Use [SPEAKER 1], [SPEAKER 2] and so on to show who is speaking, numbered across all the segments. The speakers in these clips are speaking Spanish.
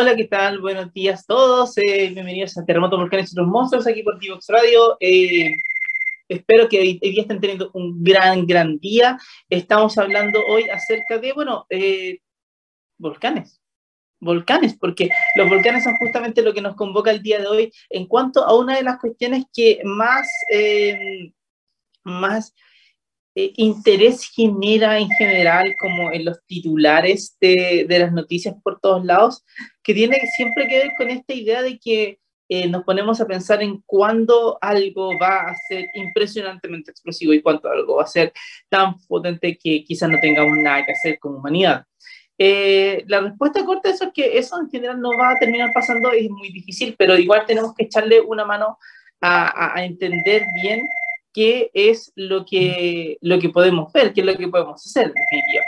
[SPEAKER 1] Hola, ¿qué tal? Buenos días a todos. Eh, bienvenidos a Terremoto Volcanes y otros monstruos aquí por Divox Radio. Eh, espero que hoy, día estén teniendo un gran, gran día. Estamos hablando hoy acerca de, bueno, eh, volcanes. Volcanes, porque los volcanes son justamente lo que nos convoca el día de hoy en cuanto a una de las cuestiones que más, más interés genera en general como en los titulares de, de, las noticias por todos lados, que tiene siempre que ver con esta idea de que eh, nos ponemos a pensar en cuándo algo va a ser impresionantemente explosivo y cuándo algo va a ser tan potente que quizás no tengamos nada que hacer como humanidad. Eh, la respuesta corta a eso es que eso en general no va a terminar pasando, es muy difícil, pero igual tenemos que echarle una mano a, a, a entender bien qué es lo que, lo que podemos ver, qué es lo que podemos hacer, en definitiva.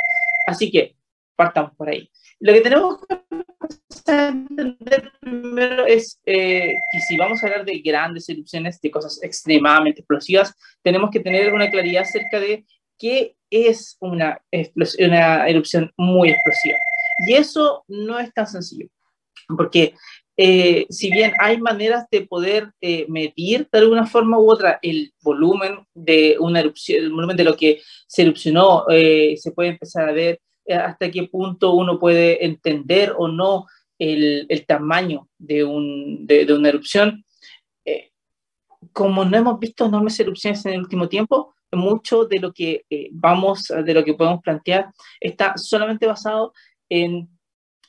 [SPEAKER 1] Así que partamos por ahí. Lo que tenemos que entender primero es eh, que si vamos a hablar de grandes erupciones, de cosas extremadamente explosivas, tenemos que tener una claridad acerca de qué es una, una erupción muy explosiva. Y eso no es tan sencillo, porque eh, si bien hay maneras de poder eh, medir de alguna forma u otra el volumen de una erupción, el volumen de lo que se erupcionó, eh, se puede empezar a ver hasta qué punto uno puede entender o no el, el tamaño de, un, de, una erupción. como no hemos visto enormes erupciones en el último tiempo, mucho de lo que vamos, de lo que podemos plantear está solamente basado en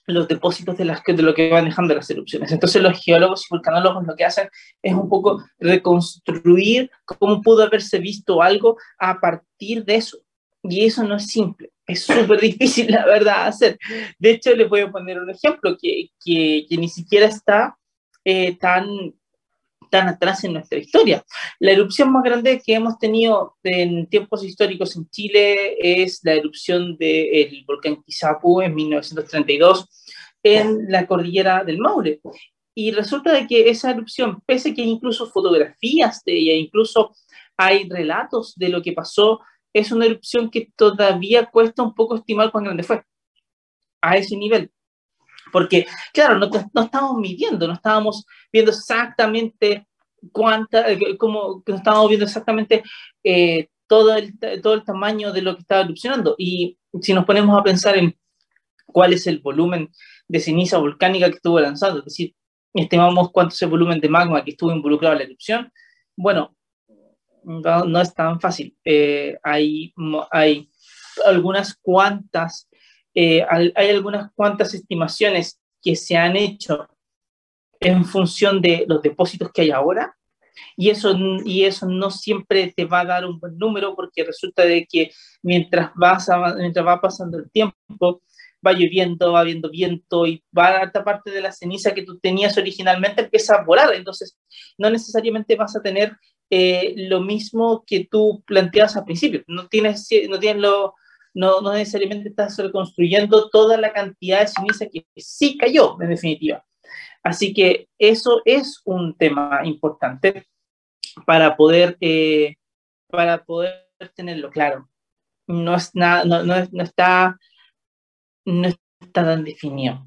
[SPEAKER 1] los depósitos de, las, de lo que van dejando las erupciones. Entonces los geólogos y vulcanólogos lo que hacen es un poco reconstruir cómo pudo haberse visto algo a partir de eso. Y eso no es simple, es súper difícil, la verdad, hacer. De hecho, les voy a poner un ejemplo que, que, que ni siquiera está eh, tan, tan atrás en nuestra historia. La erupción más grande que hemos tenido en tiempos históricos en Chile es la erupción del volcán Quizapu en 1932 en la cordillera del Maule. Y resulta de que esa erupción, pese a que hay incluso fotografías de ella, incluso hay relatos de lo que pasó, es una erupción que todavía cuesta un poco estimar cuán grande fue. A ese nivel. Porque, claro, no, no estábamos midiendo, no estábamos viendo exactamente cuánta, eh, como no estábamos viendo exactamente eh, todo, el, todo el tamaño de lo que estaba erupcionando. Y si nos ponemos a pensar en cuál es el volumen de ceniza volcánica que estuvo lanzando, es decir, estimamos cuánto es el volumen de magma que estuvo involucrado en la erupción, bueno, no, es tan fácil. Eh, hay, hay algunas cuantas eh, hay algunas cuantas estimaciones que se han hecho en función de los depósitos que hay ahora, y eso, y eso no siempre te va a dar un buen número porque resulta de que mientras, vas mientras va pasando el tiempo, va lloviendo, va habiendo viento y va a parte de la ceniza que tú tenías originalmente empieza a volar, entonces no necesariamente vas a tener eh, lo mismo que tú planteabas al principio, no tienes, no tienes lo, no, no necesariamente estás reconstruyendo toda la cantidad de ceniza que sí cayó, en definitiva. Así que eso es un tema importante para poder, eh, para poder tenerlo claro. No, es nada, no, no, no, está, no está tan definido.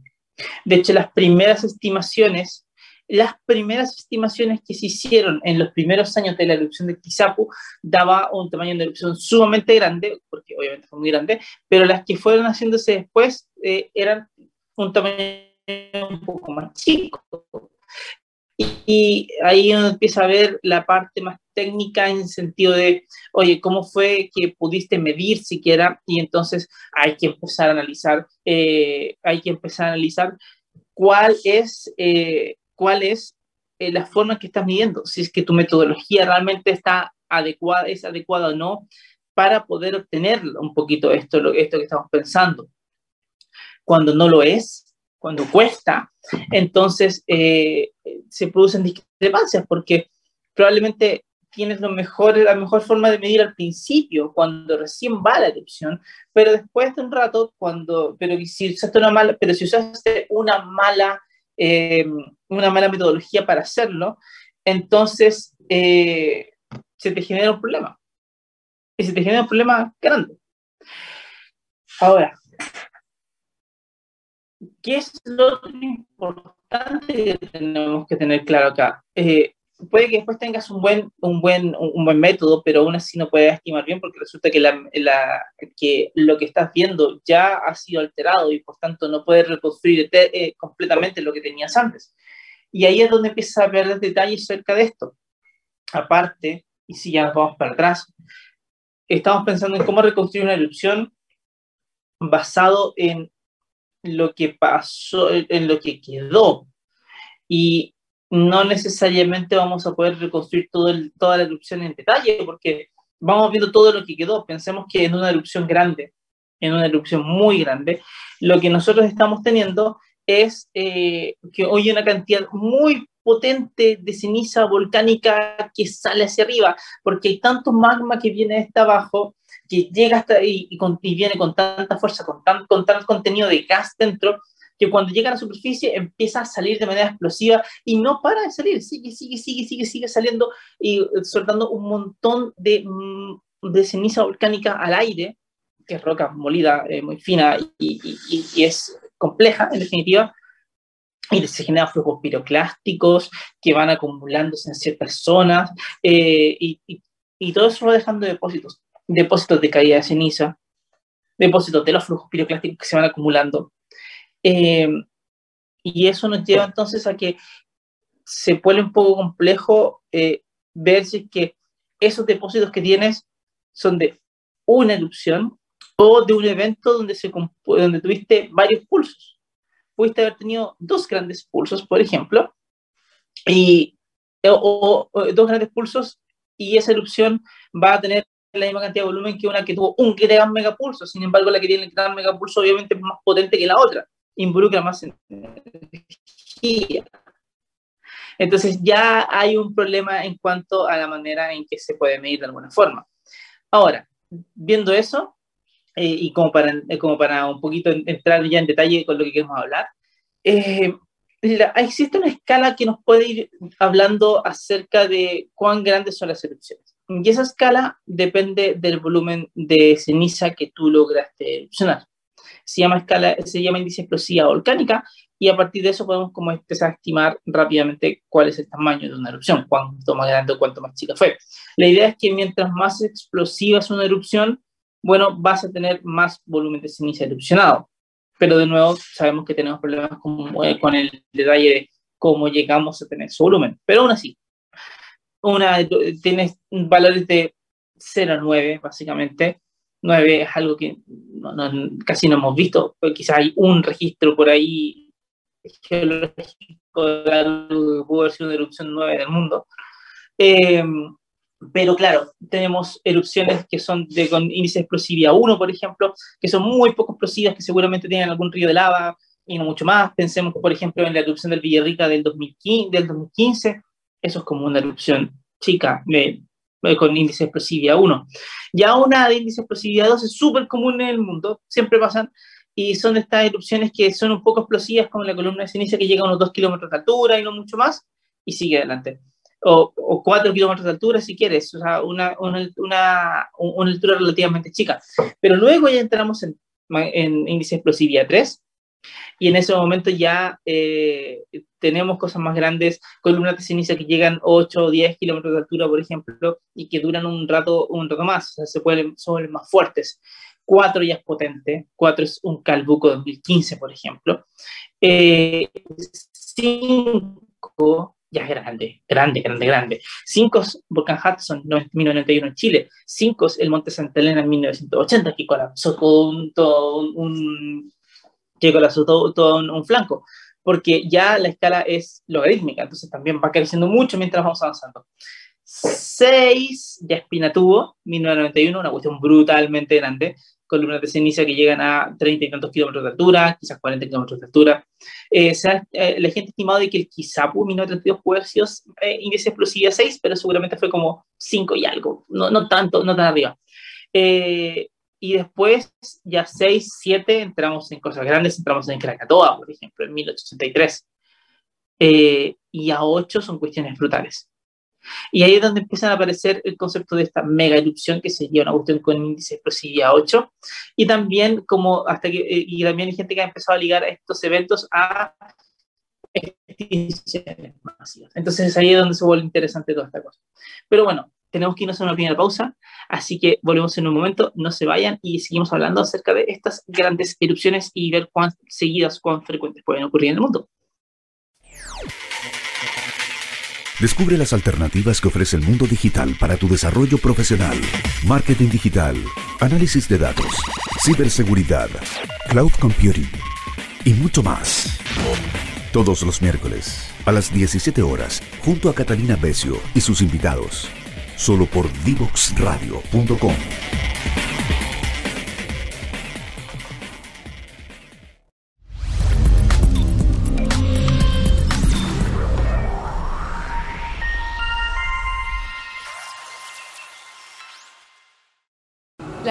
[SPEAKER 1] De hecho, las primeras estimaciones las primeras estimaciones que se hicieron en los primeros años de la erupción de Tizapu daba un tamaño de erupción sumamente grande, porque obviamente fue muy grande, pero las que fueron haciéndose después eh, eran un tamaño un poco más chico. Y, ahí uno empieza a ver la parte más técnica en el sentido de, oye, ¿cómo fue que pudiste medir siquiera? Y entonces hay que empezar a analizar, eh, hay que empezar a analizar cuál es eh, cuál es eh, la forma que estás midiendo, si es que tu metodología realmente está adecuada, es adecuada o no, para poder obtener un poquito esto, lo, esto que estamos pensando. Cuando no lo es, cuando cuesta, entonces eh, se producen discrepancias porque probablemente tienes lo mejor, la mejor forma de medir al principio, cuando recién va la erupción, pero después de un rato, cuando, pero si usaste una mala, pero si usaste una mala eh, una mala metodología para hacerlo, entonces eh, se te genera un problema. Y se te genera un problema grande. Ahora, ¿Qué es lo importante que tenemos que tener claro acá? Eh, puede que después tengas un buen, un buen, un buen método, pero aún así no puedes estimar bien porque resulta que, la, la, que lo que estás viendo ya ha sido alterado y por tanto no puedes reconstruir eh, completamente lo que tenías antes. Y ahí es donde empiezas a ver detalles cerca de esto. Aparte, y si ya nos vamos para atrás, estamos pensando en cómo reconstruir una erupción basado en lo que pasó, en lo que quedó. Y no necesariamente vamos a poder reconstruir todo toda la erupción en detalle, porque vamos viendo todo lo que quedó. Pensemos que en una erupción grande, en una erupción muy grande, lo que nosotros estamos teniendo es eh, que hoy una cantidad muy potente de ceniza volcánica que sale hacia arriba, porque hay tanto magma que viene hasta abajo, que llega hasta ahí y, y, viene con tanta fuerza, con, tan, con tanto contenido de gas dentro, que cuando llega a la superficie empieza a salir de manera explosiva y no para de salir, sigue, sigue, sigue, sigue, sigue saliendo y soltando un montón de, mm, de ceniza volcánica al aire, que es roca molida eh, muy fina y, y, y, es compleja en definitiva, y se generan flujos piroclásticos que van acumulándose en ciertas zonas eh, y, y todo eso va dejando depósitos, depósitos de caída de ceniza, depósitos de los flujos piroclásticos que se van acumulando eh, y eso nos lleva entonces a que se vuelve un poco complejo eh, ver si es que esos depósitos que tienes son de una erupción o de un evento donde, se, donde tuviste varios pulsos. Pudiste haber tenido dos grandes pulsos, por ejemplo, y, o, dos grandes pulsos y esa erupción va a tener la misma cantidad de volumen que una que tuvo un gran megapulso. Sin embargo, la que tiene el gran megapulso obviamente es más potente que la otra involucra más energía. Entonces ya hay un problema en cuanto a la manera en que se puede medir de alguna forma. Ahora, viendo eso, eh, y como para, eh, como para un poquito entrar ya en detalle con lo que queremos hablar, eh, existe una escala que nos puede ir hablando acerca de cuán grandes son las erupciones. Y esa escala depende del volumen de ceniza que tú lograste erupcionar se llama, escala, se llama índice explosiva volcánica y a partir de eso podemos como empezar a estimar rápidamente cuál es el tamaño de una erupción, cuánto más grande o cuánto más chica fue. La idea es que mientras más explosiva es una erupción, bueno, vas a tener más volumen de ceniza erupcionado. Pero de nuevo, sabemos que tenemos problemas con, eh, con el detalle de cómo llegamos a tener su volumen. Pero aún así, una, tienes valores de 0 a 9, básicamente, 9 es algo que casi no hemos visto, quizás hay un registro por ahí geológico de algo que pudo haber sido una erupción 9 del mundo. Em, pero claro, tenemos erupciones que son de, con índice de explosividad 1, por ejemplo, que son muy poco explosivas, que seguramente tienen algún río de lava y no mucho más. Pensemos, por ejemplo, en la erupción del Villarrica del 2015, del 2015. Eso es como una erupción chica, de eh, con índice de explosividad 1. Ya una de índice de explosividad 2 es súper común en el mundo, siempre pasan, y son estas erupciones que son un poco explosivas, como la columna de ceniza que llega a unos 2 kilómetros de altura y no mucho más, y sigue adelante. O, o 4 kilómetros de altura si quieres, o sea, una, una, una, una altura relativamente chica. Pero luego ya entramos en, en índice de explosividad 3, y en ese momento ya eh, tenemos cosas más grandes, columnas de ceniza que llegan 8 o 10 kilómetros de altura, por ejemplo, y que duran un rato, un rato más, o sea, se pueden, son más fuertes. 4 ya es potente, 4 es un Calbuco 2015, por ejemplo. 5 eh, ya es grande, grande, grande, grande. 5 Volcán Hudson, 1991 en Chile. 5 el Monte Santa Elena en 1980, que colapsó todo un, todo un que colapsó todo, todo un, flanco, porque ya la escala es logarítmica, entonces también va creciendo mucho mientras vamos avanzando. 6 ya Espina tuvo, 1991, una cuestión brutalmente grande, columnas de ceniza que llegan a 30 y tantos kilómetros de altura, quizás 40 kilómetros de altura. Eh, eh, la gente ha estimado de que el Kizapu 1932 puede haber sido eh, índice explosivo 6, pero seguramente fue como 5 y algo, no, no tanto, no tan arriba. Eh, y después ya 6, 7 entramos en cosas grandes, entramos en Krakatoa, por ejemplo, en 1883. Eh, y a 8 son cuestiones brutales. Y ahí es donde empiezan a aparecer el concepto de esta mega erupción, que sería una cuestión con índice explosividad 8, y también como hasta que, eh, y también hay gente que ha empezado a ligar estos eventos a extinciones masivas. Entonces ahí es donde se vuelve interesante toda esta cosa. Pero bueno, tenemos que irnos a una pequeña pausa, así que volvemos en un momento, no se vayan y seguimos hablando acerca de estas grandes erupciones y ver cuán seguidas, cuán frecuentes pueden ocurrir en el mundo.
[SPEAKER 2] Descubre las alternativas que ofrece el mundo digital para tu desarrollo profesional. Marketing digital, análisis de datos, ciberseguridad, cloud computing y mucho más. Todos los miércoles a las 17 horas, junto a Catalina Becio y sus invitados, solo por divoxradio.com.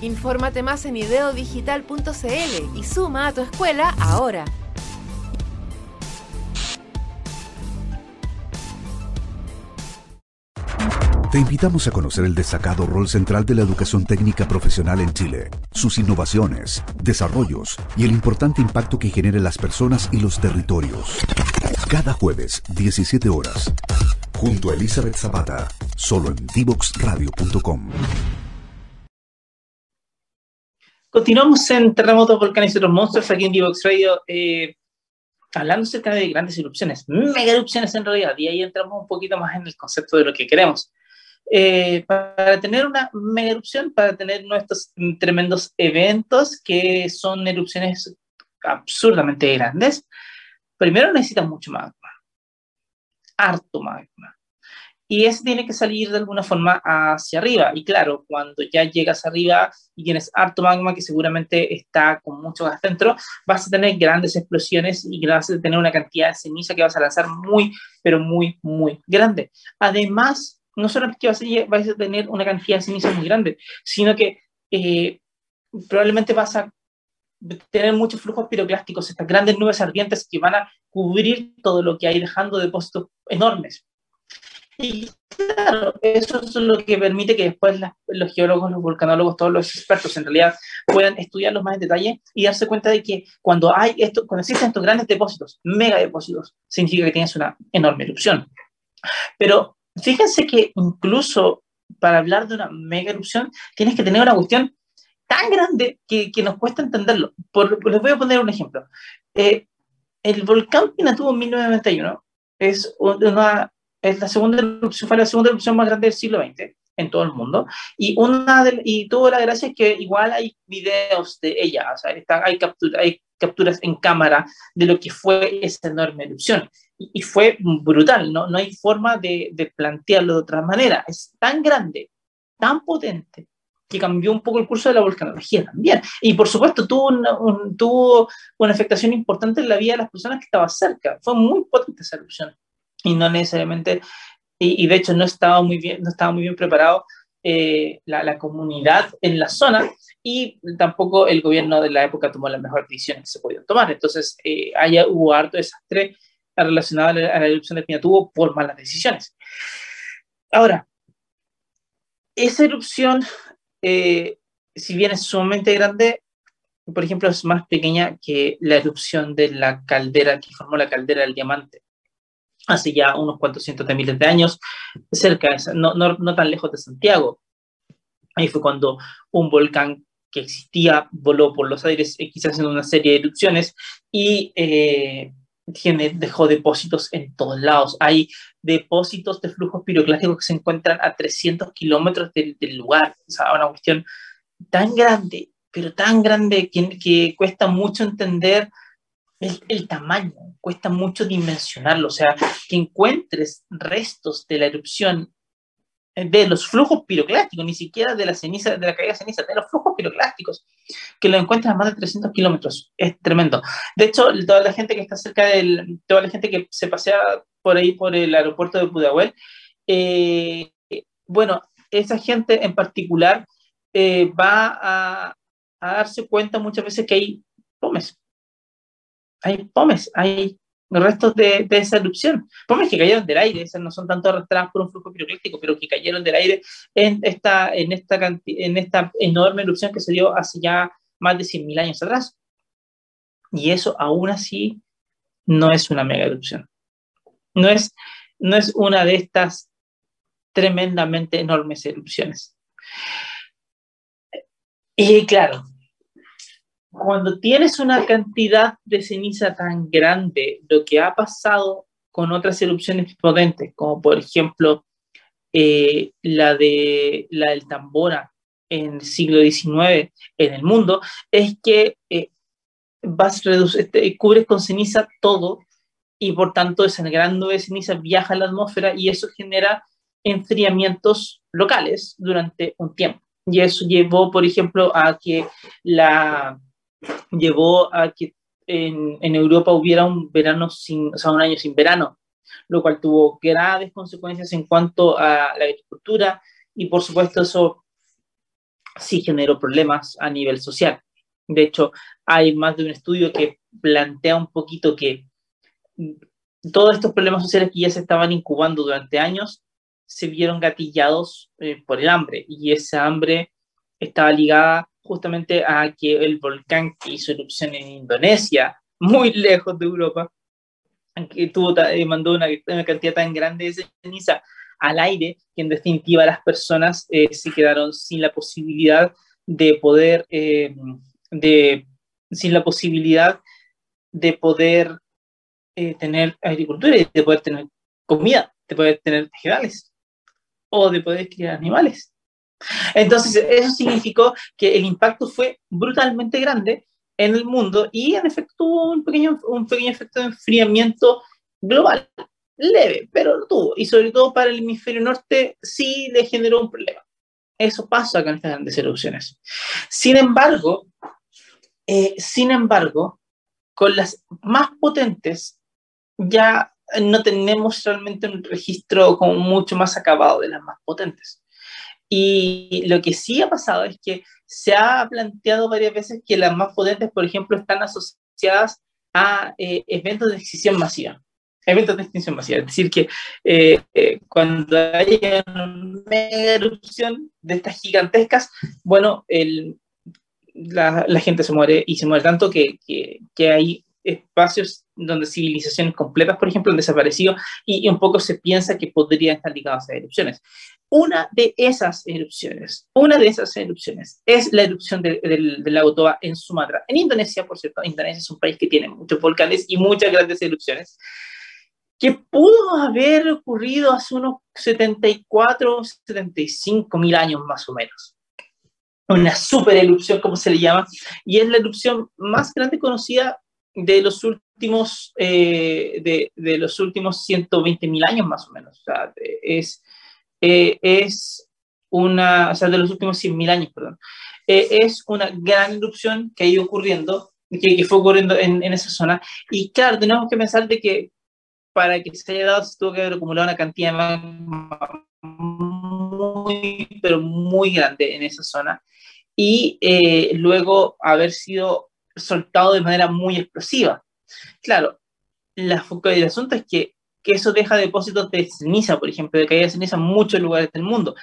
[SPEAKER 3] Infórmate más en ideodigital.cl y suma a tu escuela ahora.
[SPEAKER 2] Te invitamos a conocer el destacado rol central de la educación técnica profesional en Chile, sus innovaciones, desarrollos y el importante impacto que genera en las personas y los territorios. Cada jueves, 17 horas, junto a Elizabeth Zapata, solo en divoxradio.com.
[SPEAKER 1] Continuamos en Terremotos, Volcanes y otros monstruos aquí en Divox Radio, eh, hablando acerca de grandes erupciones, mega erupciones en realidad, y ahí entramos un poquito más en el concepto de lo que queremos. Eh, para tener una mega erupción, para tener nuestros tremendos eventos que son erupciones absurdamente grandes, primero necesitas mucho magma, harto magma y ese tiene que salir de alguna forma hacia arriba. Y claro, cuando ya llegas arriba y tienes harto magma que seguramente está con mucho gas dentro, vas a tener grandes explosiones y vas a tener una cantidad de ceniza que vas a lanzar muy, pero muy, muy grande. Además, no solamente que vas a, vas tener una cantidad de ceniza muy grande, sino que eh, probablemente vas a tener muchos flujos piroclásticos, estas grandes nubes ardientes que van a cubrir todo lo que hay dejando depósitos enormes. Y claro, eso es lo que permite que después los geólogos, los vulcanólogos, todos los expertos en realidad puedan estudiarlos más en detalle y darse cuenta de que cuando hay esto, cuando existen estos grandes depósitos, mega depósitos, significa que tienes una enorme erupción. Pero fíjense que incluso para hablar de una mega erupción tienes que tener una cuestión tan grande que, que nos cuesta entenderlo. Por, les voy a poner un ejemplo. Eh, el volcán Pinatubo en 1991 es una es la segunda erupción, fue la segunda erupción más grande del siglo XX en todo el mundo. Y, una y tuvo la gracia que igual hay videos de ella, o sea, hay, captura, hay capturas en cámara de lo que fue esa enorme erupción. Y, fue brutal, ¿no? no hay forma de, de, plantearlo de otra manera. Es tan grande, tan potente, que cambió un poco el curso de la volcanología también. Y por supuesto tuvo una, tuvo una afectación importante en la vida de las personas que estaban cerca. Fue muy potente esa erupción y no necesariamente, y, de hecho no estaba muy bien, no estaba muy bien preparado eh, la, comunidad en la zona y tampoco el gobierno de la época tomó las mejores decisiones que se podían tomar. Entonces, eh, haya, hubo harto desastre relacionado a la, erupción de Pinatubo por malas decisiones. Ahora, esa erupción, eh, si bien es sumamente grande, por ejemplo, es más pequeña que la erupción de la caldera que formó la caldera del diamante hace ya unos cuantos cientos de miles de años, cerca, no, no, no tan lejos de Santiago. Ahí fue cuando un volcán que existía voló por los aires, eh, quizás en una serie de erupciones, y eh, dejó depósitos en todos lados. Hay depósitos de flujos piroclásticos que se encuentran a 300 kilómetros del, lugar. O sea, una cuestión tan grande, pero tan grande que cuesta mucho entender el, tamaño, cuesta mucho dimensionarlo, o sea, que encuentres restos de la erupción de los flujos piroclásticos, ni siquiera de la ceniza, de la caída de ceniza, de los flujos piroclásticos, que lo encuentran a más de 300 kilómetros. Es tremendo. De hecho, toda la gente que está cerca del, toda la gente que se pasea por ahí, por el aeropuerto de Pudahuel, eh, bueno, esa gente en particular eh, va a, a darse cuenta muchas veces que hay pomes. Hay pomes, hay restos de, esa erupción. Pomes que cayeron del aire, esas no son tanto arrastradas por un flujo piroclítico, pero que cayeron del aire en esta, en esta, en esta enorme erupción que se dio hace ya más de 100.000 años atrás. Y eso aún así no es una mega erupción. No es, no es una de estas tremendamente enormes erupciones. Y claro, cuando tienes una cantidad de ceniza tan grande, lo que ha pasado con otras erupciones potentes, como por ejemplo eh, la, de, la del Tambora en el siglo XIX en el mundo, es que eh, vas este, cubres con ceniza todo y por tanto esa gran nube de ceniza viaja a la atmósfera y eso genera enfriamientos locales durante un tiempo. Y eso llevó, por ejemplo, a que la, llevó a que en, Europa hubiera un verano sin, o sea, un año sin verano, lo cual tuvo graves consecuencias en cuanto a la agricultura y por supuesto eso sí generó problemas a nivel social. De hecho, hay más de un estudio que plantea un poquito que todos estos problemas sociales que ya se estaban incubando durante años se vieron gatillados eh, por el hambre y esa hambre estaba ligada justamente a que el volcán que hizo erupción en Indonesia, muy lejos de Europa, que tuvo, eh, mandó una, una, cantidad tan grande de ceniza al aire que en definitiva las personas eh, se quedaron sin la posibilidad de poder, eh, de, sin la posibilidad de poder eh, tener agricultura y de poder tener comida, de poder tener vegetales o de poder criar animales. Entonces, eso significó que el impacto fue brutalmente grande en el mundo y en efecto tuvo un pequeño, un pequeño efecto de enfriamiento global, leve, pero lo tuvo. Y sobre todo para el hemisferio norte sí le generó un problema. Eso pasa con estas grandes erupciones. Sin embargo, eh, sin embargo, con las más potentes ya no tenemos realmente un registro como mucho más acabado de las más potentes. Y lo que sí ha pasado es que se ha planteado varias veces que las más potentes, por ejemplo, están asociadas a eh, eventos de extinción masiva. Eventos de extinción masiva. Es decir, que eh, eh, cuando hay una mega erupción de estas gigantescas, bueno, el, la, la, gente se muere y se muere tanto que, que, que hay espacios donde civilizaciones completas, por ejemplo, han desaparecido y, y, un poco se piensa que podrían estar ligadas a erupciones. Una de esas erupciones, una de esas erupciones es la erupción del de, de lago Toba en Sumatra. En Indonesia, por cierto, Indonesia es un país que tiene muchos volcanes y muchas grandes erupciones, que pudo haber ocurrido hace unos 74, 75 mil años más o menos. Una super erupción, como se le llama, y es la erupción más grande conocida de los últimos, eh, de, de, los últimos 120 mil años más o menos. O sea, es eh, es una, o sea, de los últimos 100.000 años, perdón, eh, es una gran erupción que ha ido ocurriendo, que, que fue ocurriendo en, en, esa zona. Y claro, tenemos que pensar de que para que se haya dado, se tuvo que haber acumulado una cantidad muy, pero muy grande en esa zona. Y eh, luego haber sido soltado de manera muy explosiva. Claro, la, el asunto es que que eso deja depósitos de ceniza, por ejemplo, de caída de ceniza en muchos lugares del mundo.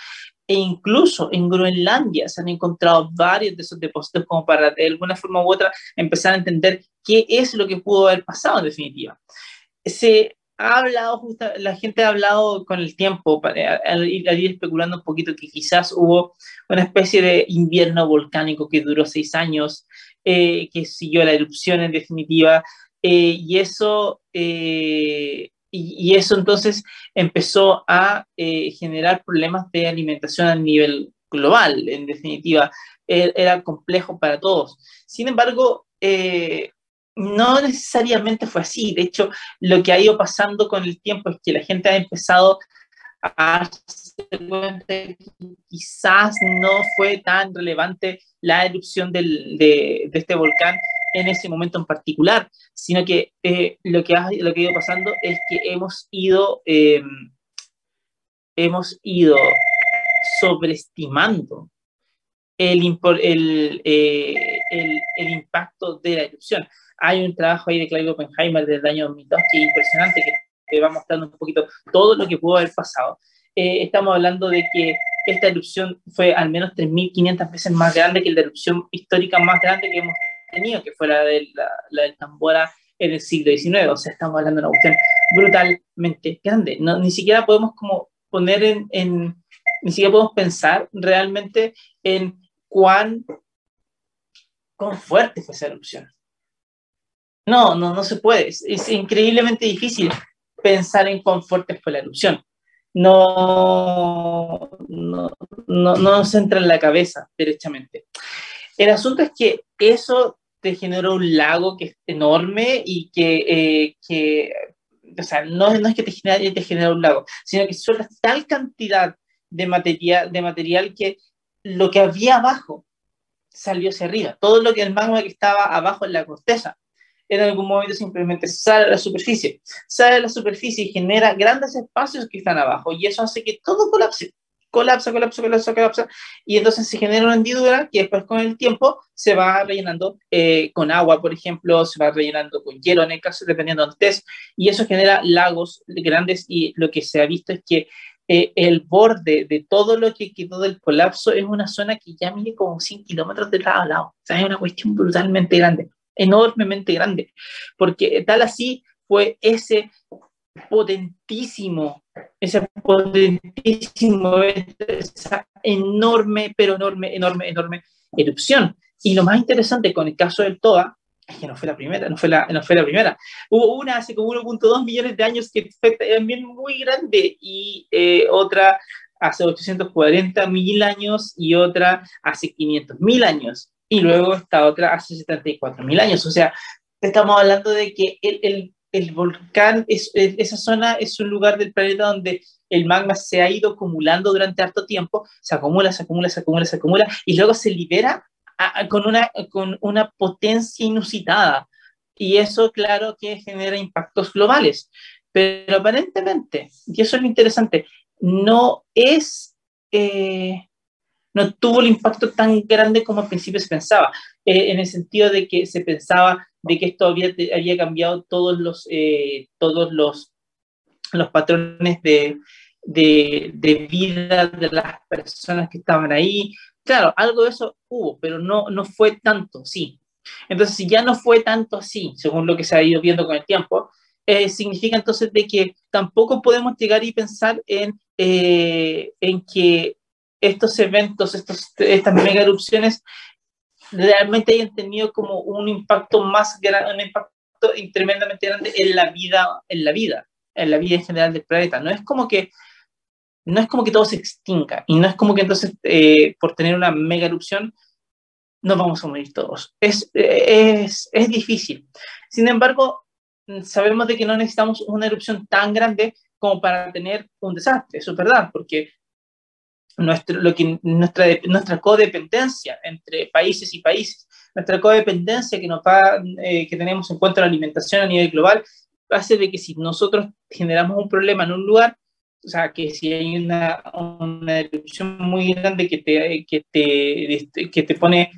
[SPEAKER 1] E incluso en Groenlandia se han encontrado varios de esos depósitos como para de alguna forma u otra empezar a entender qué es lo que pudo haber pasado en definitiva. Se ha hablado, justo, la gente ha hablado con el tiempo, para, ir, al ir especulando un poquito, que quizás hubo una especie de invierno volcánico que duró seis años, eh, que siguió la erupción en definitiva, eh, y eso eh, y, eso entonces empezó a eh, generar problemas de alimentación a nivel global, en definitiva, e, era complejo para todos. Sin embargo, eh, no necesariamente fue así. De hecho, lo que ha ido pasando con el tiempo es que la gente ha empezado a cuenta que quizás no fue tan relevante la erupción de, este volcán en ese momento en particular, sino que eh, lo, que ha, lo que ha ido pasando es que hemos ido, eh, hemos ido sobreestimando el, el, eh, el, el, impacto de la erupción. Hay un trabajo ahí de Clive Oppenheimer del año 2002 que es impresionante, que te va mostrando un poquito todo lo que pudo haber pasado. Eh, estamos hablando de que esta erupción fue al menos 3.500 veces más grande que la erupción histórica más grande que hemos tenido, que fue la, de, la, la del Tambora en el siglo XIX. O sea, estamos hablando de una cuestión brutalmente grande. No, ni siquiera podemos como poner en, ni siquiera podemos pensar realmente en cuán, cuán fuerte fue esa erupción. No, no, no se puede. Es, es increíblemente difícil pensar en cuán fuerte fue la erupción. No, no, no, no nos entra en la cabeza, derechamente. El asunto es que eso te generó un lago que es enorme y que, eh, que o sea, no, no, es que te genere, te genera un lago, sino que sueltas tal cantidad de material, de material que lo que había abajo salió hacia arriba. Todo lo que el magma que estaba abajo en la corteza en algún momento simplemente sale a la superficie. Sale a la superficie y genera grandes espacios que están abajo y eso hace que todo colapse. Colapsa, colapsa, colapsa, colapsa. Y entonces se genera una hendidura que después con el tiempo se va rellenando eh, con agua, por ejemplo, se va rellenando con hielo en el caso, dependiendo del test. Y eso genera lagos grandes y lo que se ha visto es que eh, el borde de todo lo que quedó del colapso es una zona que ya mide como 100 kilómetros de lado a lado. O sea, es una cuestión brutalmente grande enormemente grande, porque tal así fue ese potentísimo, ese potentísimo, esa enorme, pero enorme, enorme, enorme erupción. Y lo más interesante con el caso del TOA es que no fue la primera, no fue la, no fue la primera. Hubo una hace como 1.2 millones de años que fue también muy grande y eh, otra hace 840 mil años y otra hace 500 mil años y luego esta otra hace 74 mil años. O sea, estamos hablando de que el, el, el volcán, es, esa zona es un lugar del planeta donde el magma se ha ido acumulando durante harto tiempo, se acumula, se acumula, se acumula, se acumula, y luego se libera con, una, con una potencia inusitada. Y eso, claro, que genera impactos globales. Pero aparentemente, y eso es lo interesante, no es... Eh, no tuvo el impacto tan grande como al principio se pensaba, eh, en el sentido de que se pensaba de que esto había, cambiado todos los, eh, todos los, los patrones de, de, de, vida de las personas que estaban ahí. Claro, algo de eso hubo, pero no, no fue tanto, sí. Entonces, si ya no fue tanto así, según lo que se ha ido viendo con el tiempo, eh, significa entonces de que tampoco podemos llegar y pensar en, eh, en que estos eventos, estos, estas mega erupciones, realmente hayan tenido como un impacto más grande, un impacto tremendamente grande en la vida, en la vida, en la vida en general del planeta. No es como que no es como que todo se extinga y no es como que entonces eh, por tener una mega erupción nos vamos a morir todos. Es, es, es difícil. Sin embargo, sabemos de que no necesitamos una erupción tan grande como para tener un desastre, eso es verdad, porque nuestro, lo que, nuestra, nuestra codependencia entre países y países, nuestra codependencia que, nos va, eh, que tenemos en cuanto a la alimentación a nivel global, hace de que si nosotros generamos un problema en un lugar, o sea, que si hay una, una erupción muy grande que te, que te, que te pone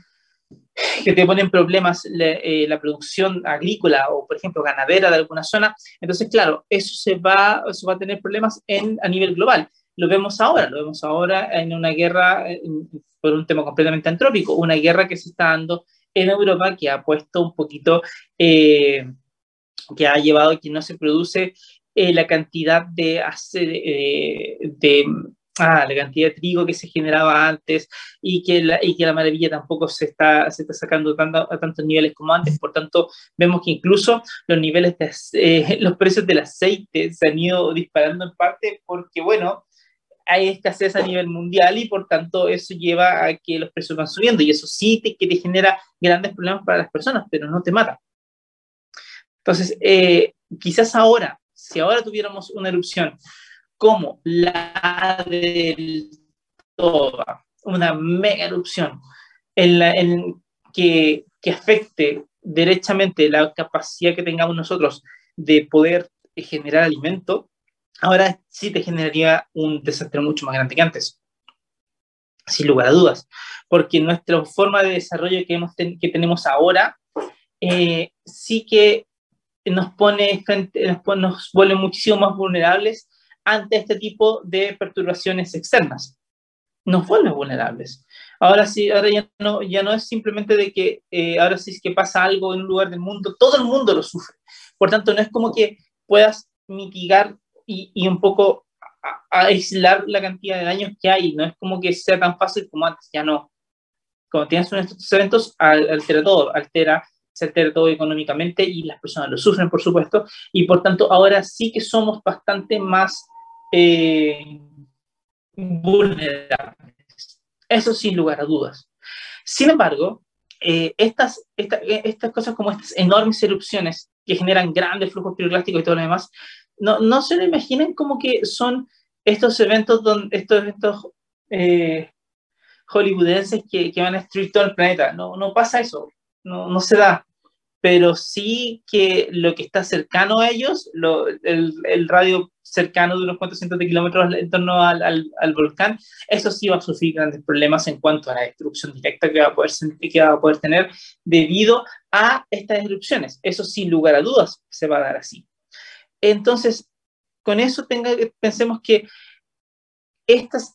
[SPEAKER 1] que te ponen problemas la, eh, la, producción agrícola o, por ejemplo, ganadera de alguna zona. Entonces, claro, eso se va, eso va a tener problemas en, a nivel global lo vemos ahora, lo vemos ahora en una guerra por un tema completamente antrópico, una guerra que se está dando en Europa que ha puesto un poquito, eh, que ha llevado a que no se produce eh, la cantidad de, eh, de ah, la cantidad de trigo que se generaba antes y que la, y que la maravilla tampoco se está, se está sacando tanto, a tantos niveles como antes. Por tanto, vemos que incluso los niveles de, eh, los precios del aceite se han ido disparando en parte porque, bueno, hay escasez a nivel mundial y por tanto eso lleva a que los precios van subiendo y eso sí te, que te genera grandes problemas para las personas, pero no te mata. Entonces, eh, quizás ahora, si ahora tuviéramos una erupción como la del Toba, una mega erupción en, la, en que, que afecte derechamente la capacidad que tengamos nosotros de poder generar alimento, ahora sí te generaría un desastre mucho más grande que antes, sin lugar a dudas, porque nuestra forma de desarrollo que, hemos que tenemos ahora eh, sí que nos pone nos, nos vuelve muchísimo más vulnerables ante este tipo de perturbaciones externas. Nos vuelve vulnerables. Ahora sí, ahora ya no, ya no es simplemente de que eh, ahora sí es que pasa algo en un lugar del mundo, todo el mundo lo sufre. Por tanto, no es como que puedas mitigar y, y un poco aislar la cantidad de daños que hay. No es como que sea tan fácil como antes, ya no. Cuando tienes uno de estos eventos, altera todo, altera, se altera todo económicamente y las personas lo sufren, por supuesto, y por tanto ahora sí que somos bastante más eh, vulnerables. Eso sin lugar a dudas. Sin embargo, eh, estas, estas cosas como estas enormes erupciones que generan grandes flujos piroclásticos y todo lo demás, no, no se lo imaginen como que son estos eventos, donde, estos eventos eh, hollywoodenses que, que, van a destruir todo el planeta. No, no pasa eso, no, no se da. Pero sí que lo que está cercano a ellos, lo, el, el, radio cercano de unos cuantos cientos de kilómetros en torno al, al, al, volcán, eso sí va a sufrir grandes problemas en cuanto a la destrucción directa que va a poder, que va a poder tener debido a estas erupciones. Eso sin lugar a dudas se va a dar así. Entonces, con eso tenga, pensemos que estos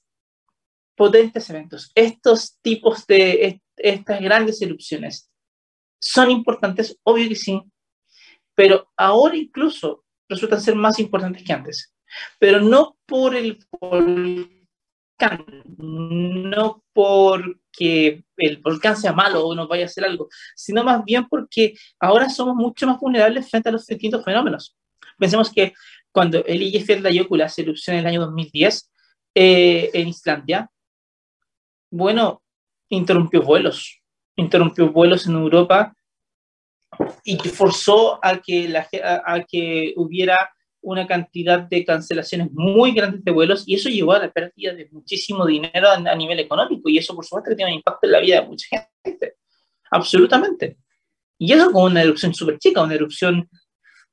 [SPEAKER 1] potentes eventos, estos tipos de estas grandes erupciones, son importantes, obvio que sí, pero ahora incluso resultan ser más importantes que antes. Pero no por el volcán, no porque el volcán sea malo o nos vaya a hacer algo, sino más bien porque ahora somos mucho más vulnerables frente a los distintos fenómenos. Pensemos que cuando el Eyjafjallajökull se erupción en el año 2010 eh, en Islandia, bueno, interrumpió vuelos, interrumpió vuelos en Europa y forzó a que, la, a, a que hubiera una cantidad de cancelaciones muy grandes de vuelos y eso llevó a la pérdida de muchísimo dinero a, a nivel económico y eso por supuesto tiene un impacto en la vida de mucha gente, absolutamente. Y eso con una erupción súper chica, una erupción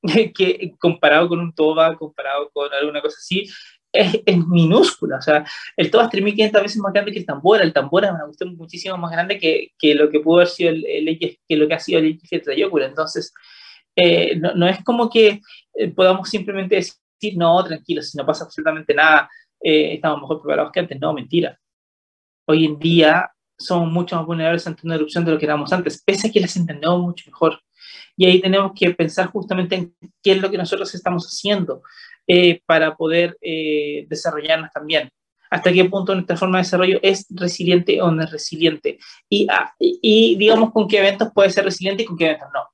[SPEAKER 1] que comparado con un toba, comparado con alguna cosa así, es, minúscula. O sea, el toba es 3.500 veces más grande que el tambora. El tambora es una muchísimo más grande que, que lo que pudo haber sido el, el, que lo que ha sido el Trayócula. Entonces, eh, no, no, es como que eh, podamos simplemente decir, no, tranquilo, si no pasa absolutamente nada, eh, estamos mejor preparados que antes. No, mentira. Hoy en día somos mucho más vulnerables ante una erupción de lo que éramos antes, pese a que las entendemos mucho mejor. Y ahí tenemos que pensar justamente en qué es lo que nosotros estamos haciendo eh, para poder eh, desarrollarnos también. Hasta qué punto nuestra forma de desarrollo es resiliente o no es resiliente. Y, ah, y, digamos con qué eventos puede ser resiliente y con qué eventos no.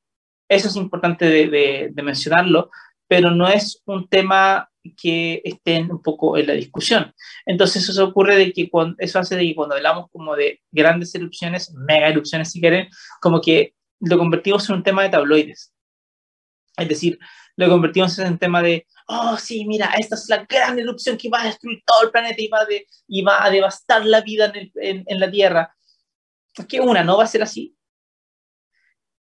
[SPEAKER 1] Eso es importante de, de, mencionarlo, pero no es un tema que estén un poco en la discusión. Entonces eso ocurre de que cuando, eso hace de que cuando hablamos como de grandes erupciones, mega erupciones si quieren, como que lo convertimos en un tema de tabloides. Es decir, lo convertimos en un tema de, oh, sí, mira, esta es la gran erupción que va a destruir todo el planeta y va, de, y va a devastar la vida en, el, en, en la Tierra. Que una, no va a ser así.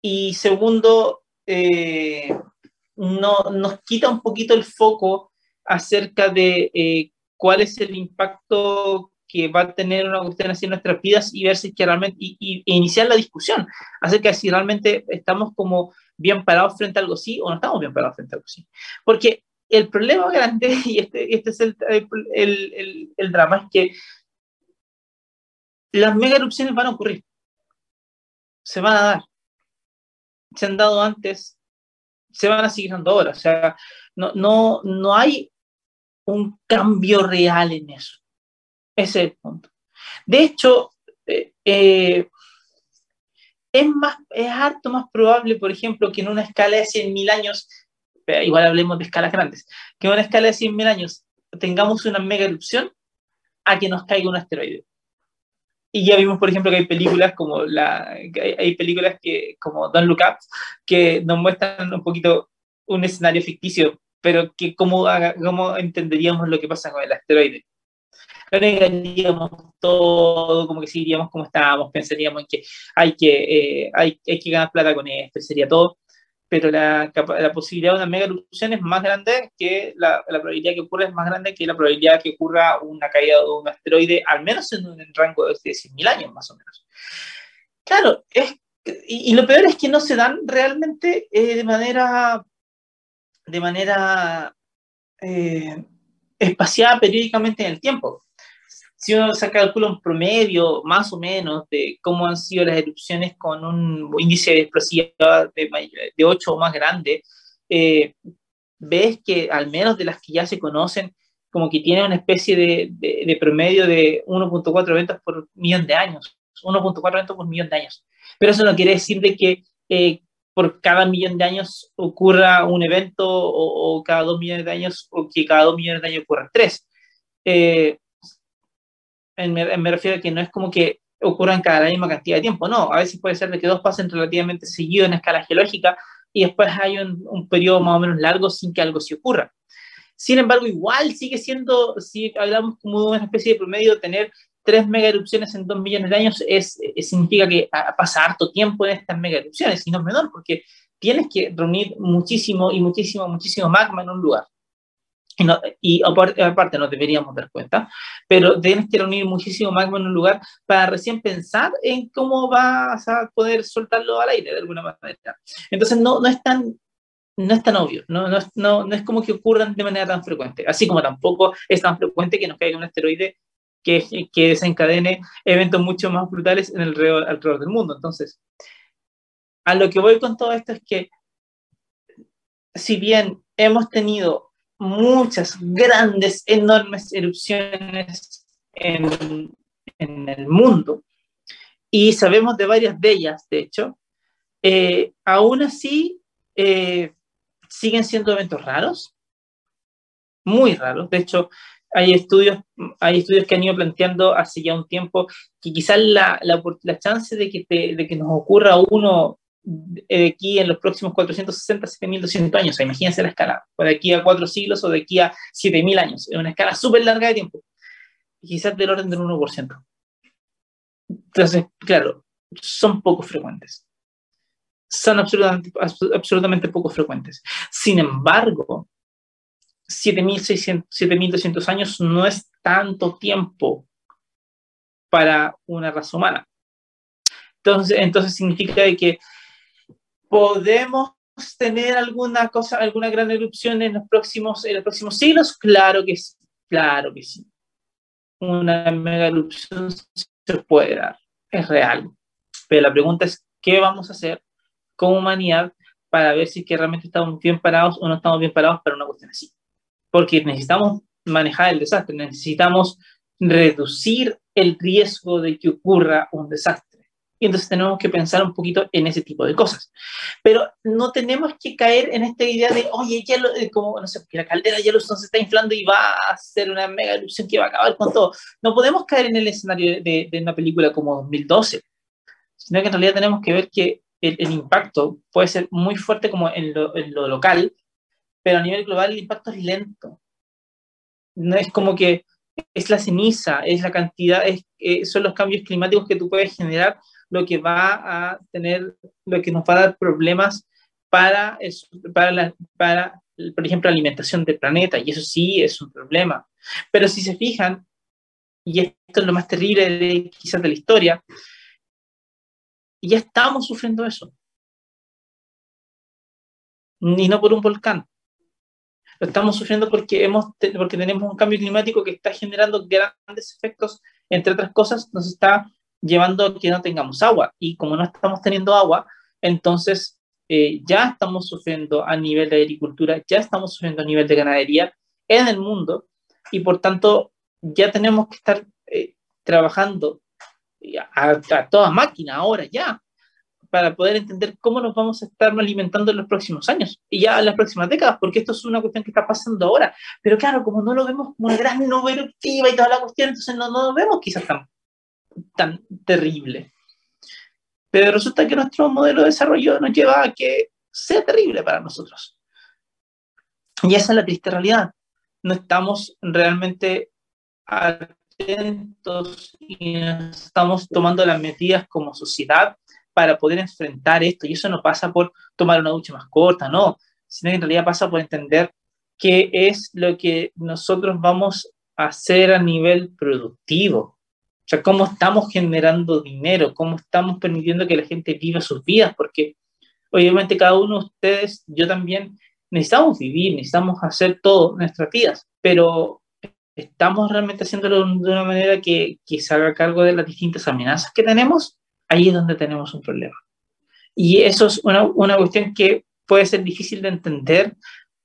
[SPEAKER 1] Y segundo, eh, no, nos quita un poquito el foco acerca de eh, cuál es el impacto que va a tener una cuestión así en nuestras vidas y ver si realmente, y, e iniciar la discusión acerca de si realmente estamos como bien parados frente a algo así o no estamos bien parados frente a algo así. Porque el problema grande, y este, este es el, el, el, el drama, es que las mega erupciones van a ocurrir, se van a dar, se han dado antes, se van a seguir dando ahora, o sea, no, no, no hay un cambio real en eso. Ese es el punto. De hecho, eh, eh, es, más, es harto más probable, por ejemplo, que en una escala de 100.000 años, eh, igual hablemos de escalas grandes, que en una escala de 100.000 años tengamos una mega erupción a que nos caiga un asteroide. Y ya vimos, por ejemplo, que hay películas como la, hay, hay películas que, como Don't Look Up, que nos muestran un poquito un escenario ficticio pero que cómo, cómo entenderíamos lo que pasa con el asteroide. Lo negaríamos todo, como que seguiríamos como estábamos, pensaríamos en que hay que, eh, hay, hay que ganar plata con esto, sería todo pero la, la, posibilidad de una mega erupción es más grande que la, la, probabilidad que ocurra es más grande que la probabilidad que ocurra una caída de un asteroide, al menos en un rango de 100.000 años más o menos. Claro, es, y, lo peor es que no se dan realmente eh, de manera, de manera eh, espaciada periódicamente en el tiempo si uno se calcula un promedio más o menos de cómo han sido las erupciones con un índice de explosividad de, de 8 o más grande, eh, ves que al menos de las que ya se conocen, como que tiene una especie de, de, promedio de 1.4 eventos por millón de años, 1.4 eventos por millón de años. Pero eso no quiere decir de que eh, por cada millón de años ocurra un evento o, cada dos millones de años o que cada dos millones de años ocurran tres. Eh, me, refiero a que no es como que ocurran cada la misma cantidad de tiempo, no, a veces puede ser de que dos pasen relativamente seguidos en escala geológica y después hay un, un periodo más o menos largo sin que algo se ocurra. Sin embargo, igual sigue siendo, si hablamos como de una especie de promedio, tener tres mega erupciones en dos millones de años es, significa que pasa harto tiempo en estas mega erupciones, y no es menor, porque tienes que reunir muchísimo y muchísimo, muchísimo magma en un lugar y, aparte, nos deberíamos dar cuenta, pero tienes que reunir muchísimo magma en un lugar para recién pensar en cómo vas a poder soltarlo al aire de alguna manera. Entonces no, no es tan no es tan obvio, no, no, no, no es como que ocurran de manera tan frecuente, así como tampoco es tan frecuente que nos caiga un asteroide que, desencadene eventos mucho más brutales alrededor del mundo. Entonces, a lo que voy con todo esto es que si bien hemos tenido muchas grandes, enormes erupciones en, en el mundo y sabemos de varias de ellas, de hecho, eh, aún así eh, siguen siendo eventos raros, muy raros. De hecho, hay estudios, hay estudios que han ido planteando hace ya un tiempo que quizás la, la, la chance de que, de que nos ocurra uno de aquí en los próximos 460, 7200 años. imagínense la escala, o de aquí a cuatro siglos o de aquí a 7000 años. Es una escala súper larga de tiempo. quizás del orden del 1%. Entonces, claro, son poco frecuentes. Son absolutamente, absolutamente poco frecuentes. Sin embargo, 7200 años no es tanto tiempo para una raza humana. Entonces, entonces significa que ¿Podemos tener alguna cosa, alguna gran erupción en los próximos, en los próximos siglos? Claro que sí, claro que sí. Una mega erupción se puede dar, es real. Pero la pregunta es, ¿qué vamos a hacer como humanidad para ver si realmente estamos bien parados o no estamos bien parados para una cuestión así? Porque necesitamos manejar el desastre, necesitamos reducir el riesgo de que ocurra un desastre y entonces tenemos que pensar un poquito en ese tipo de cosas. Pero no tenemos que caer en esta idea de, oye, ya lo, eh, como, no sé, que la caldera ya se está inflando y va a ser una mega erupción que va a acabar con todo. No podemos caer en el escenario de, de una película como 2012, sino que en realidad tenemos que ver que el, el impacto puede ser muy fuerte como en lo, en lo, local, pero a nivel global el impacto es lento. No es como que es la ceniza, es la cantidad, es, eh, son los cambios climáticos que tú puedes generar lo que va a tener, lo que nos va a dar problemas para, para, la, para, por ejemplo, alimentación del planeta, y eso sí es un problema. Pero si se fijan, y esto es lo más terrible de, quizás de la historia, ya estamos sufriendo eso. Y no por un volcán. Lo estamos sufriendo porque, hemos, porque tenemos un cambio climático que está generando grandes efectos, entre otras cosas, nos está llevando a que no tengamos agua. Y como no estamos teniendo agua, entonces eh, ya estamos sufriendo a nivel de agricultura, ya estamos sufriendo a nivel de ganadería en el mundo y por tanto ya tenemos que estar eh, trabajando a, a, toda máquina ahora ya para poder entender cómo nos vamos a estar alimentando en los próximos años y ya en las próximas décadas, porque esto es una cuestión que está pasando ahora. Pero claro, como no lo vemos como una gran nube eruptiva y toda la cuestión, entonces no, no lo vemos quizás tan tan terrible. Pero resulta que nuestro modelo de desarrollo nos lleva a que sea terrible para nosotros. Y esa es la triste realidad. No estamos realmente atentos y estamos tomando las medidas como sociedad para poder enfrentar esto. Y eso no pasa por tomar una ducha más corta, no, sino que en realidad pasa por entender qué es lo que nosotros vamos a hacer a nivel productivo. O sea, cómo estamos generando dinero, cómo estamos permitiendo que la gente viva sus vidas, porque obviamente cada uno de ustedes, yo también, necesitamos vivir, necesitamos hacer todo nuestras vidas, pero estamos realmente haciéndolo de una manera que, que se haga cargo de las distintas amenazas que tenemos, ahí es donde tenemos un problema. Y eso es una, una cuestión que puede ser difícil de entender,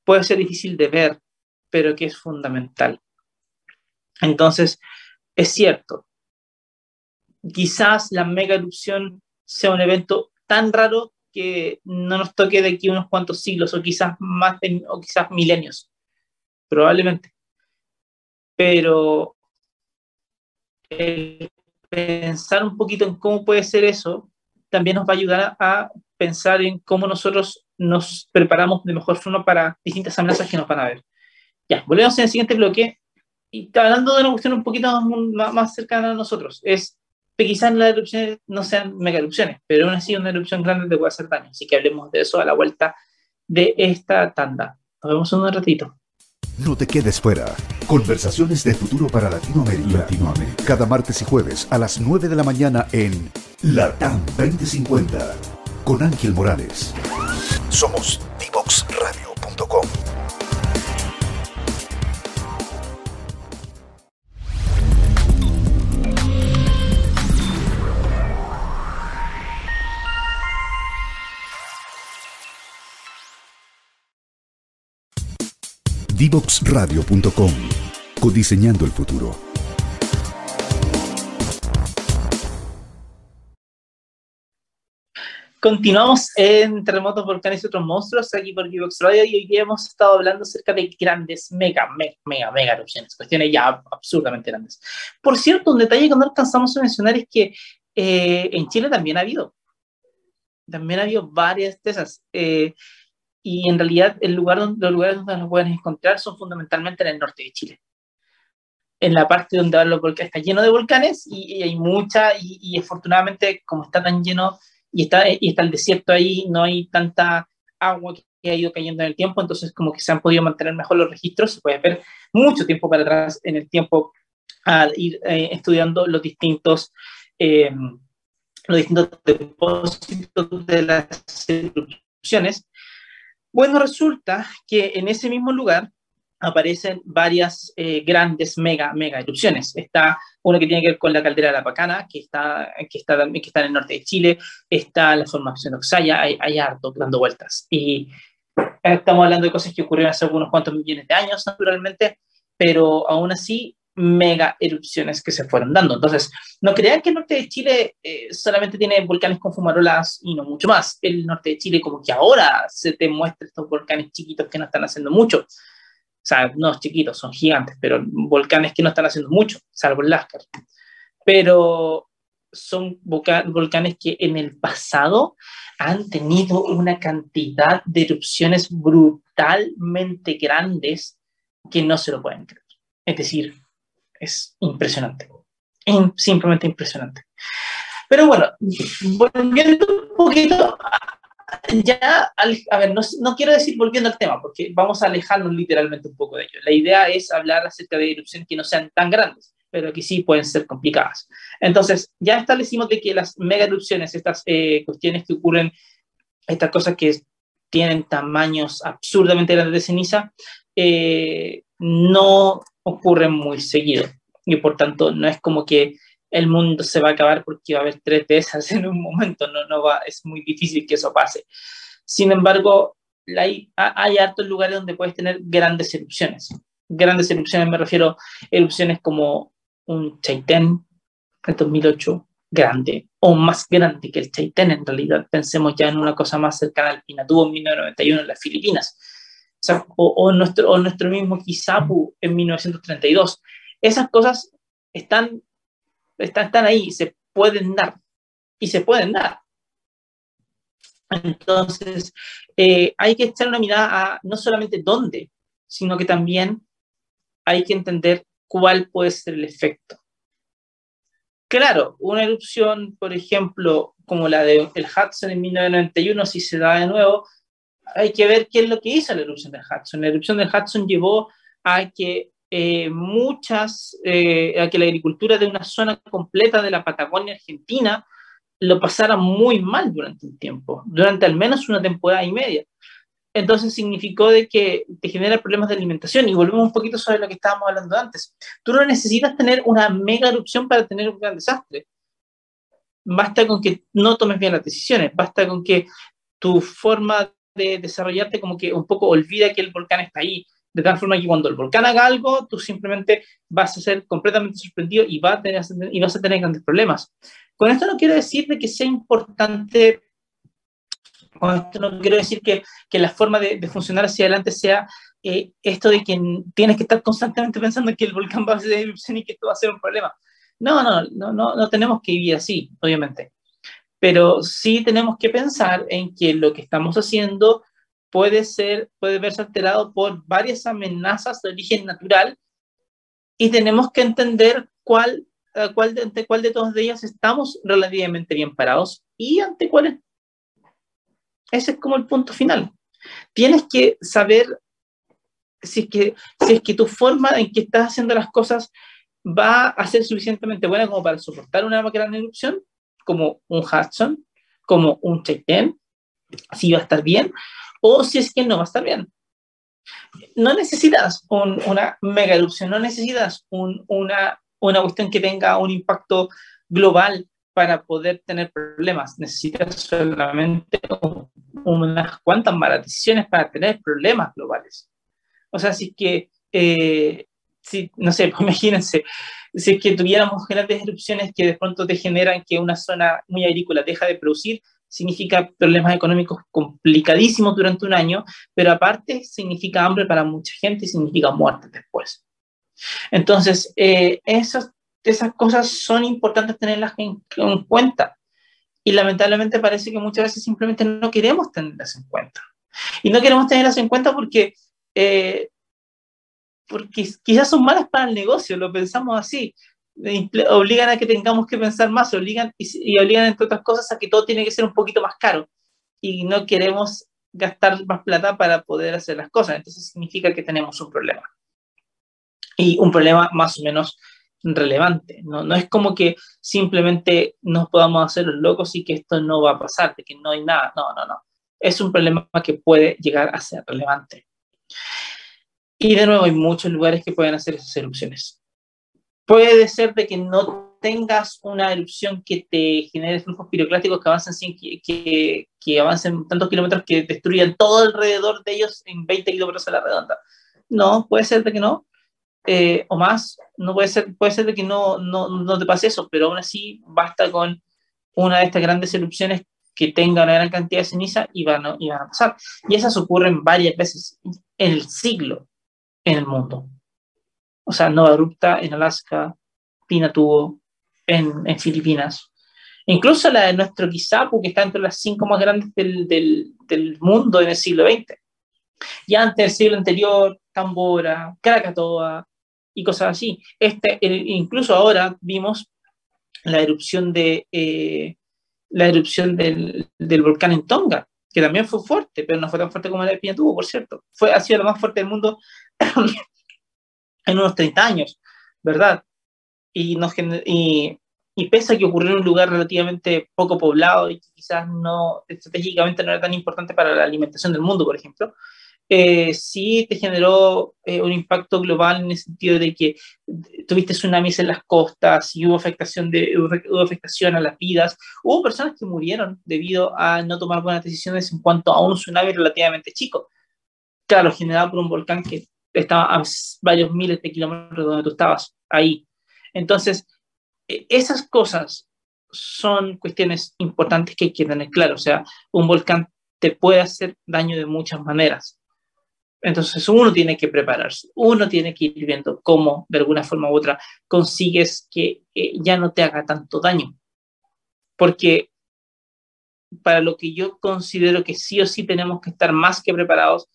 [SPEAKER 1] puede ser difícil de ver, pero que es fundamental. Entonces, es cierto, quizás la mega erupción sea un evento tan raro que no nos toque de aquí unos cuantos siglos o quizás más o quizás milenios, probablemente. Pero pensar un poquito en cómo puede ser eso también nos va a ayudar a pensar en cómo nosotros nos preparamos de mejor forma para distintas amenazas que nos van a ver. Ya, volvemos en el siguiente bloque. Y hablando de una cuestión un poquito más, más cercana a nosotros, es que quizás las erupciones no sean mega erupciones, pero aún así una erupción grande te puede hacer daño. Así que hablemos de eso a la vuelta de esta tanda. Nos vemos en un ratito.
[SPEAKER 2] No te quedes fuera. Conversaciones de futuro para Latinoamérica. Latinoamérica. Cada martes y jueves a las 9 de la mañana en LATAM 2050 con Ángel Morales. Somos divoxradio.com. Divoxradio.com. Codiseñando el futuro.
[SPEAKER 1] Continuamos en Terremotos, Volcanes y otros monstruos aquí por Divox Radio y hoy hemos estado hablando acerca de grandes, mega, mega, mega, mega erupciones, cuestiones ya absurdamente grandes. Por cierto, un detalle que no alcanzamos a mencionar es que eh, en Chile también ha habido, también ha habido varias de esas. Eh, y en realidad el lugar donde, los lugares donde los pueden encontrar son fundamentalmente en el norte de Chile. En la parte donde los volcanes está lleno de volcanes y, hay mucha, y, afortunadamente como está tan lleno y está, y está el desierto ahí, no hay tanta agua que ha ido cayendo en el tiempo, entonces como que se han podido mantener mejor los registros, se puede ver mucho tiempo para atrás en el tiempo al ir eh, estudiando los distintos, eh, los distintos depósitos de las erupciones bueno, resulta que en ese mismo lugar aparecen varias eh, grandes mega, mega erupciones. Está una que tiene que ver con la caldera de la Pacana, que está, que está, que está en el norte de Chile, está la formación de Oxaya, hay, hay harto dando vueltas. Y estamos hablando de cosas que ocurrieron hace unos cuantos millones de años, naturalmente, pero aún así mega erupciones que se fueron dando. Entonces, no crean que el norte de Chile eh, solamente tiene volcanes con fumarolas y no mucho más. El norte de Chile como que ahora se te muestra estos volcanes chiquitos que no están haciendo mucho. O sea, no chiquitos, son gigantes, pero volcanes que no están haciendo mucho, salvo el Lascar. Pero son volcanes que en el pasado han tenido una cantidad de erupciones brutalmente grandes que no se lo pueden creer. Es decir, es impresionante. simplemente impresionante. Pero bueno, volviendo un poquito, ya, a ver, no, quiero decir volviendo al tema, porque vamos a alejarnos literalmente un poco de ello. La idea es hablar acerca de erupciones que no sean tan grandes, pero que sí pueden ser complicadas. Entonces, ya establecimos de que las mega erupciones, estas eh, cuestiones que ocurren, estas cosas que tienen tamaños absurdamente grandes de ceniza, eh, no ocurren muy seguido. Y por tanto, no es como que el mundo se va a acabar porque va a haber tres de esas en un momento, no, no va, es muy difícil que eso pase. Sin embargo, hay, hay hartos lugares donde puedes tener grandes erupciones. Grandes erupciones, me refiero a erupciones como un Chaitén en 2008, grande, o más grande que el Chaitén en realidad. Pensemos ya en una cosa más cercana al Pinatubo en 1991 en las Filipinas o, nuestro, o nuestro mismo Kizapu en 1932. Esas cosas están, están, están ahí, se pueden dar, y se pueden dar. Entonces, eh, hay que echar una mirada a no solamente dónde sino que también hay que entender cuál puede ser el efecto. Claro, una erupción, por ejemplo, como la del Hudson en 1991, si se da de nuevo, hay que ver qué es lo que hizo la erupción del Hudson. La erupción del Hudson llevó a que eh, muchas, eh, a que la agricultura de una zona completa de la Patagonia Argentina lo pasara muy mal durante un tiempo, durante al menos una temporada y media. Entonces significó de que te genera problemas de alimentación y volvemos un poquito sobre lo que estábamos hablando antes. Tú no necesitas tener una mega erupción para tener un gran desastre. Basta con que no tomes bien las decisiones, basta con que tu forma de desarrollarte como que un poco olvida que el volcán está ahí, de tal forma que cuando el volcán haga algo, tú simplemente vas a ser completamente sorprendido y, vas a tener, y vas a tener grandes problemas. Con esto no quiero decir de que sea importante, con esto no quiero decir que, que la forma de, de, funcionar hacia adelante sea eh, esto de que tienes que estar constantemente pensando que el volcán va a hacer erupción y que esto va a ser un problema. No, no, no, no, no tenemos que vivir así, obviamente pero sí tenemos que pensar en que lo que estamos haciendo puede ser, puede verse alterado por varias amenazas de origen natural y tenemos que entender cuál, eh, cuál, ante cuál de todas ellas estamos relativamente bien parados y ante cuáles. Ese es como el punto final. Tienes que saber si es que, si es que tu forma en que estás haciendo las cosas va a ser suficientemente buena como para soportar una gran erupción como un Hudson, como un Chaitén, si va a estar bien o si es que no va a estar bien. No necesitas una mega erupción, no necesitas una, una cuestión que tenga un impacto global para poder tener problemas. Necesitas solamente unas cuantas malas decisiones para tener problemas globales. O sea, si que, eh, si, no sé, pues imagínense, si es que tuviéramos grandes erupciones que de pronto te generan que una zona muy agrícola deja de producir, significa problemas económicos complicadísimos durante un año, pero aparte significa hambre para mucha gente y significa muerte después. Entonces, eh, esas, esas cosas son importantes tenerlas en, cuenta. Y lamentablemente parece que muchas veces simplemente no queremos tenerlas en cuenta. Y no queremos tenerlas en cuenta porque eh, porque quizás son malas para el negocio, lo pensamos así. Obligan a que tengamos que pensar más, obligan y, obligan, entre otras cosas, a que todo tiene que ser un poquito más caro. Y no queremos gastar más plata para poder hacer las cosas. Entonces significa que tenemos un problema. Y un problema más o menos relevante. No, no es como que simplemente nos podamos hacer los locos y que esto no va a pasar, de que no hay nada. No, no, no. Es un problema que puede llegar a ser relevante. Y de nuevo, hay muchos lugares que pueden hacer esas erupciones. Puede ser de que no tengas una erupción que te genere flujos piroclásticos que avancen, que, que, avancen tantos kilómetros que destruyan todo alrededor de ellos en 20 kilómetros a la redonda. No, puede ser de que no, eh, o más, no puede ser, puede ser de que no, no, no te pase eso, pero aún así basta con una de estas grandes erupciones que tenga una gran cantidad de ceniza y van, y van a pasar. Y esas ocurren varias veces en el siglo en el mundo. O sea, Nova Abrupta en Alaska, Pinatubo en, en Filipinas. Incluso la de nuestro Kizapu, que está entre las cinco más grandes del mundo en el siglo XX. Y antes del siglo anterior, Tambora, Krakatoa y cosas así. Este, incluso ahora vimos la erupción, de, eh, la erupción del, del, volcán en Tonga, que también fue fuerte, pero no fue tan fuerte como la de Pinatubo, por cierto. Fue, ha sido la más fuerte del mundo en unos 30 años, ¿verdad? Y, nos, y, y pese a que ocurrió en un lugar relativamente poco poblado y quizás no, estratégicamente no era tan importante para la alimentación del mundo, por ejemplo, eh, sí te generó eh, un impacto global en el sentido de que tuviste tsunamis en las costas y hubo afectación, de, hubo afectación a las vidas. Hubo personas que murieron debido a no tomar buenas decisiones en cuanto a un tsunami relativamente chico. Claro, generado por un volcán que estaba a varios miles de kilómetros de donde tú estabas, ahí. Entonces, e, esas cosas son cuestiones importantes que hay que tener claro. O sea, un volcán te puede hacer daño de muchas maneras. Entonces uno tiene que prepararse, uno tiene que ir viendo cómo, de alguna forma u otra, consigues que ya no te haga tanto daño. Porque para lo que yo considero que sí o sí tenemos que estar más que preparados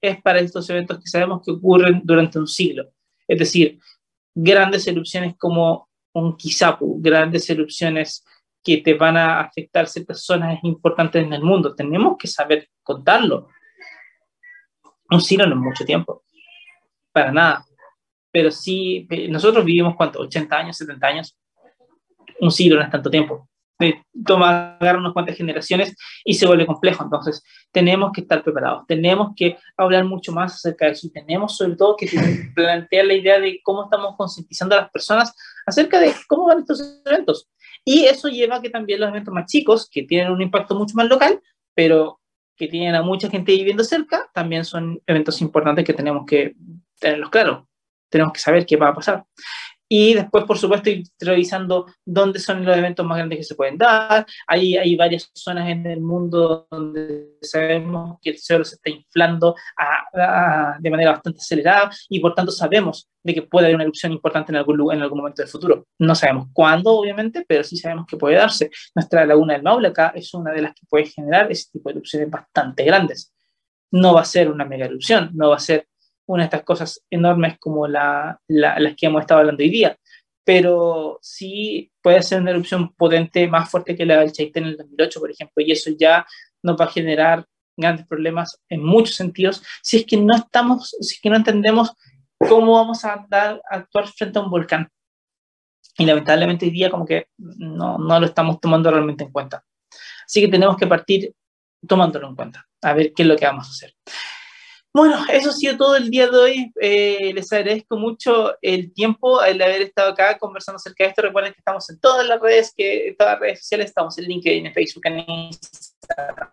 [SPEAKER 1] es para estos eventos que sabemos que ocurren durante un siglo. Es decir, grandes erupciones como un Kisapu, grandes erupciones que te van a afectar ciertas zonas importantes en el mundo. Tenemos que saber contarlo. Un siglo no es mucho tiempo, para nada. Pero sí, eh, nosotros vivimos, ¿cuánto? ¿80 años, 70 años? Un siglo no es tanto tiempo toma agarrar unas cuantas generaciones y se vuelve complejo. Entonces, tenemos que estar preparados, tenemos que hablar mucho más acerca de eso y tenemos sobre todo que plantear la idea de cómo estamos concientizando a las personas acerca de cómo van estos eventos. Y eso lleva a que también los eventos más chicos, que tienen un impacto mucho más local, pero que tienen a mucha gente viviendo cerca, también son eventos importantes que tenemos que tenerlos claros. Tenemos que saber qué va a pasar. Y después, por supuesto, ir revisando dónde son los eventos más grandes que se pueden dar. Hay, hay varias zonas en el mundo donde sabemos que el cielo se está inflando de manera bastante acelerada y por tanto sabemos de que puede haber una erupción importante en algún, en algún momento del futuro. No sabemos cuándo, obviamente, pero sí sabemos que puede darse. Nuestra laguna del Maule acá es una de las que puede generar ese tipo de erupciones bastante grandes. No va a ser una mega erupción, no va a ser una de estas cosas enormes como la, las que hemos estado hablando hoy día, pero sí puede ser una erupción potente más fuerte que la del Chaitén en el 2008, por ejemplo, y eso ya nos va a generar grandes problemas en muchos sentidos si es que no estamos, si es que no entendemos cómo vamos a, dar, a actuar frente a un volcán. Y lamentablemente hoy día como que no, no lo estamos tomando realmente en cuenta. Así que tenemos que partir tomándolo en cuenta, a ver qué es lo que vamos a hacer. Bueno, eso ha sido todo el día de hoy. Eh, les agradezco mucho el tiempo, el haber estado acá conversando acerca de esto. Recuerden que estamos en todas las redes, que en todas las redes sociales estamos en LinkedIn, en Facebook, en Instagram,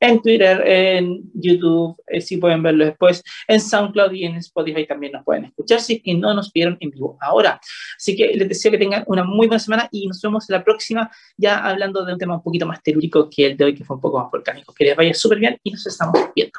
[SPEAKER 1] en Twitter, en YouTube, eh, si pueden verlo después, en SoundCloud y en Spotify también nos pueden escuchar si no nos vieron en vivo ahora. Así que les deseo que tengan una muy buena semana y nos vemos la próxima ya hablando de un tema un poquito más telúrico que el de hoy, que fue un poco más volcánico. Que les vaya súper bien y nos estamos viendo.